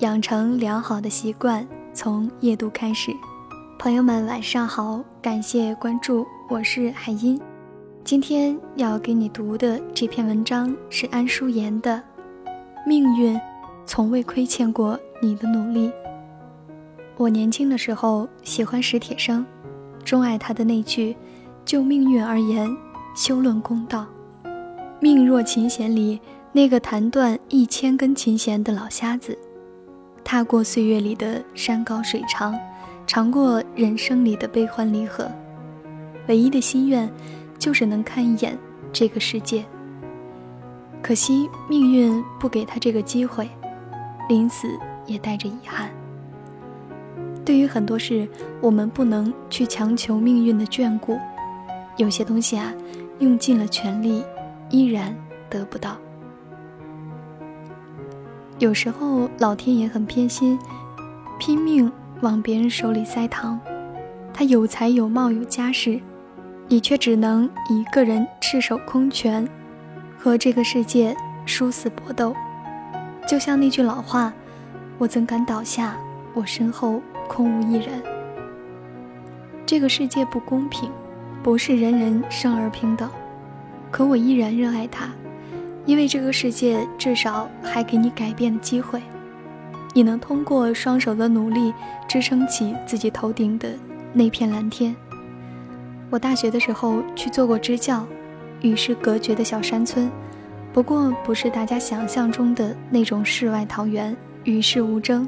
养成良好的习惯，从夜读开始。朋友们，晚上好，感谢关注，我是海音。今天要给你读的这篇文章是安淑妍的《命运从未亏欠过你的努力》。我年轻的时候喜欢史铁生，钟爱他的那句“就命运而言，休论公道”。命若琴弦里那个弹断一千根琴弦的老瞎子，踏过岁月里的山高水长，尝过人生里的悲欢离合，唯一的心愿。就是能看一眼这个世界。可惜命运不给他这个机会，临死也带着遗憾。对于很多事，我们不能去强求命运的眷顾。有些东西啊，用尽了全力，依然得不到。有时候老天爷很偏心，拼命往别人手里塞糖。他有才有貌有家世。你却只能一个人赤手空拳，和这个世界殊死搏斗。就像那句老话：“我怎敢倒下？我身后空无一人。”这个世界不公平，不是人人生而平等。可我依然热爱它，因为这个世界至少还给你改变的机会。你能通过双手的努力，支撑起自己头顶的那片蓝天。我大学的时候去做过支教，与世隔绝的小山村，不过不是大家想象中的那种世外桃源，与世无争。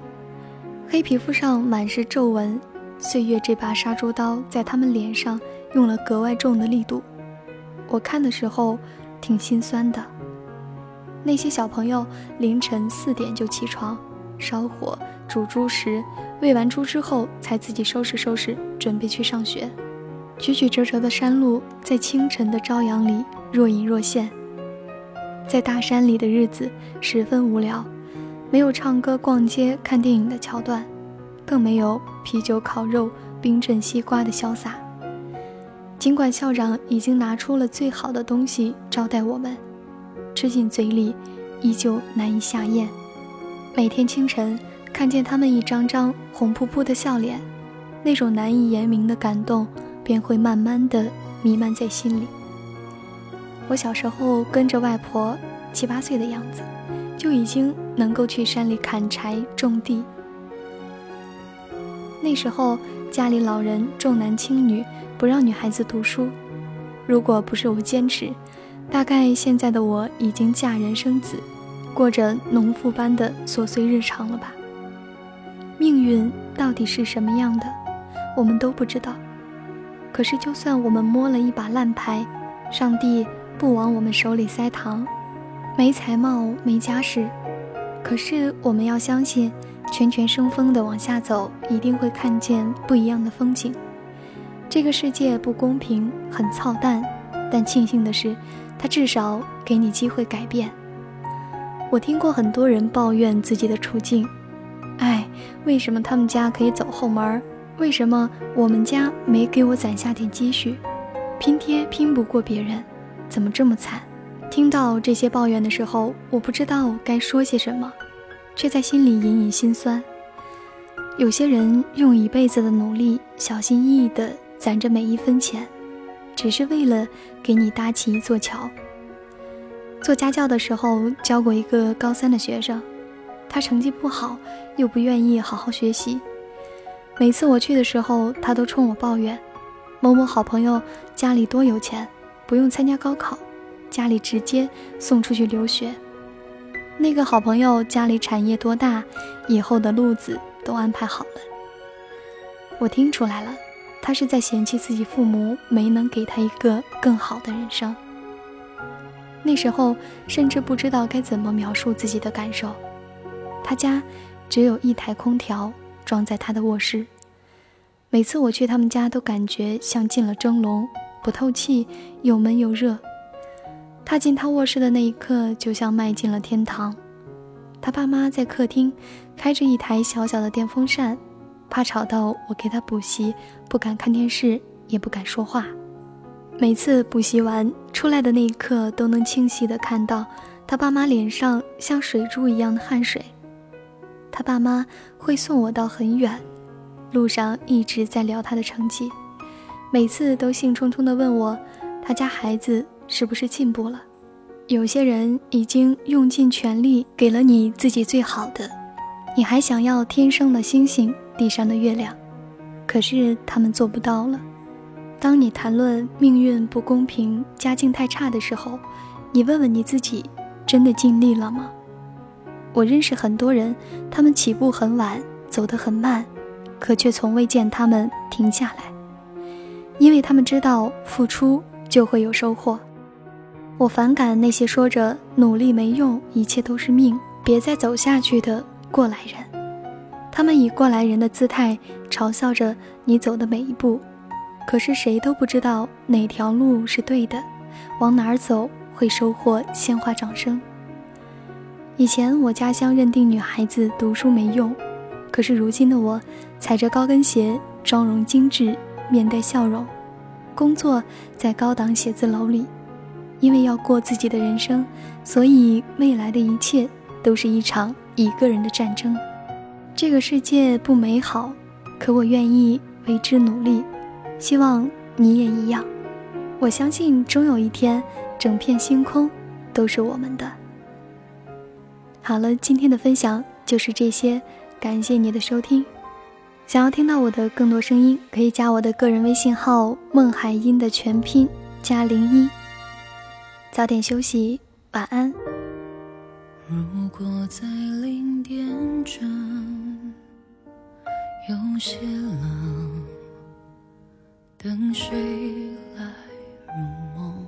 黑皮肤上满是皱纹，岁月这把杀猪刀在他们脸上用了格外重的力度。我看的时候挺心酸的。那些小朋友凌晨四点就起床，烧火煮猪食，喂完猪之后才自己收拾收拾，准备去上学。曲曲折折的山路，在清晨的朝阳里若隐若现。在大山里的日子十分无聊，没有唱歌、逛街、看电影的桥段，更没有啤酒、烤肉、冰镇西瓜的潇洒。尽管校长已经拿出了最好的东西招待我们，吃进嘴里依旧难以下咽。每天清晨看见他们一张张红扑扑的笑脸，那种难以言明的感动。便会慢慢的弥漫在心里。我小时候跟着外婆，七八岁的样子，就已经能够去山里砍柴种地。那时候家里老人重男轻女，不让女孩子读书。如果不是我坚持，大概现在的我已经嫁人生子，过着农妇般的琐碎日常了吧？命运到底是什么样的，我们都不知道。可是，就算我们摸了一把烂牌，上帝不往我们手里塞糖，没才貌没家世，可是我们要相信，拳拳生风的往下走，一定会看见不一样的风景。这个世界不公平，很操蛋，但庆幸的是，他至少给你机会改变。我听过很多人抱怨自己的处境，哎，为什么他们家可以走后门？为什么我们家没给我攒下点积蓄？拼贴拼不过别人，怎么这么惨？听到这些抱怨的时候，我不知道该说些什么，却在心里隐隐心酸。有些人用一辈子的努力，小心翼翼地攒着每一分钱，只是为了给你搭起一座桥。做家教的时候，教过一个高三的学生，他成绩不好，又不愿意好好学习。每次我去的时候，他都冲我抱怨：“某某好朋友家里多有钱，不用参加高考，家里直接送出去留学。那个好朋友家里产业多大，以后的路子都安排好了。”我听出来了，他是在嫌弃自己父母没能给他一个更好的人生。那时候甚至不知道该怎么描述自己的感受。他家只有一台空调。装在他的卧室。每次我去他们家，都感觉像进了蒸笼，不透气，又闷又热。踏进他卧室的那一刻，就像迈进了天堂。他爸妈在客厅开着一台小小的电风扇，怕吵到我给他补习，不敢看电视，也不敢说话。每次补习完出来的那一刻，都能清晰地看到他爸妈脸上像水珠一样的汗水。他爸妈会送我到很远，路上一直在聊他的成绩，每次都兴冲冲地问我，他家孩子是不是进步了？有些人已经用尽全力给了你自己最好的，你还想要天上的星星，地上的月亮，可是他们做不到了。当你谈论命运不公平、家境太差的时候，你问问你自己，真的尽力了吗？我认识很多人，他们起步很晚，走得很慢，可却从未见他们停下来，因为他们知道付出就会有收获。我反感那些说着努力没用，一切都是命，别再走下去的过来人。他们以过来人的姿态嘲笑着你走的每一步。可是谁都不知道哪条路是对的，往哪儿走会收获鲜花掌声。以前我家乡认定女孩子读书没用，可是如今的我，踩着高跟鞋，妆容精致，面带笑容，工作在高档写字楼里。因为要过自己的人生，所以未来的一切都是一场一个人的战争。这个世界不美好，可我愿意为之努力。希望你也一样，我相信终有一天，整片星空都是我们的。好了，今天的分享就是这些，感谢你的收听。想要听到我的更多声音，可以加我的个人微信号“孟海音”的全拼加零一。早点休息，晚安。如果在零点整有些冷。等谁来入梦？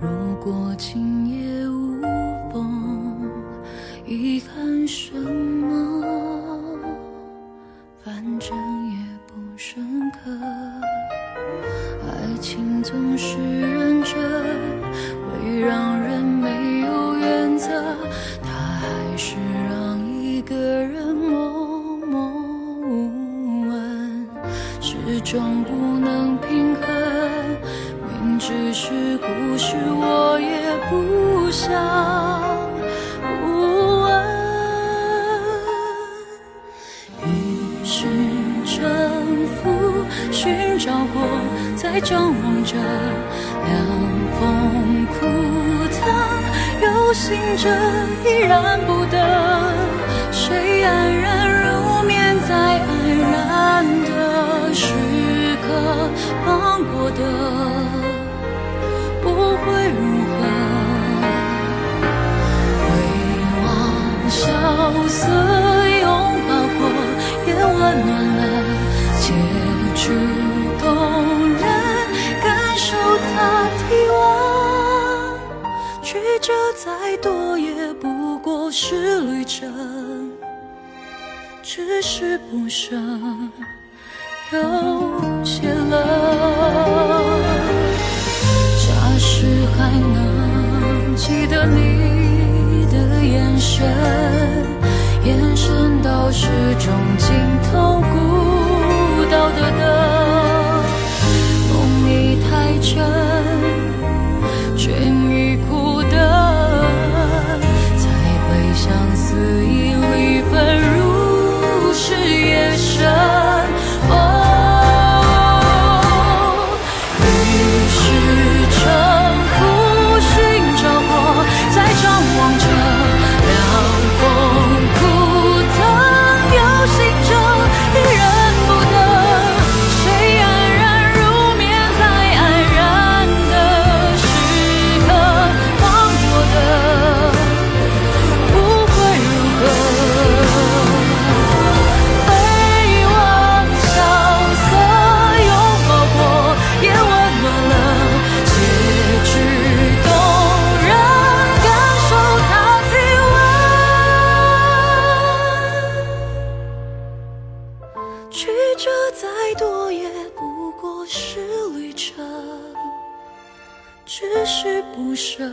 如果今终不能平衡，明知是故事，我也不想不问。于是沉浮，寻找过，在张望着凉风枯藤，有心着依然不得，谁安然入眠，在安然的时。忘过的不会如何，回望萧瑟拥抱过，也温暖了结局动人，感受它体温，曲折再多也不过是旅程，只是不舍。有谢了，假使还能记得你的眼神，眼神到始终尽头孤岛的灯，只是不舍，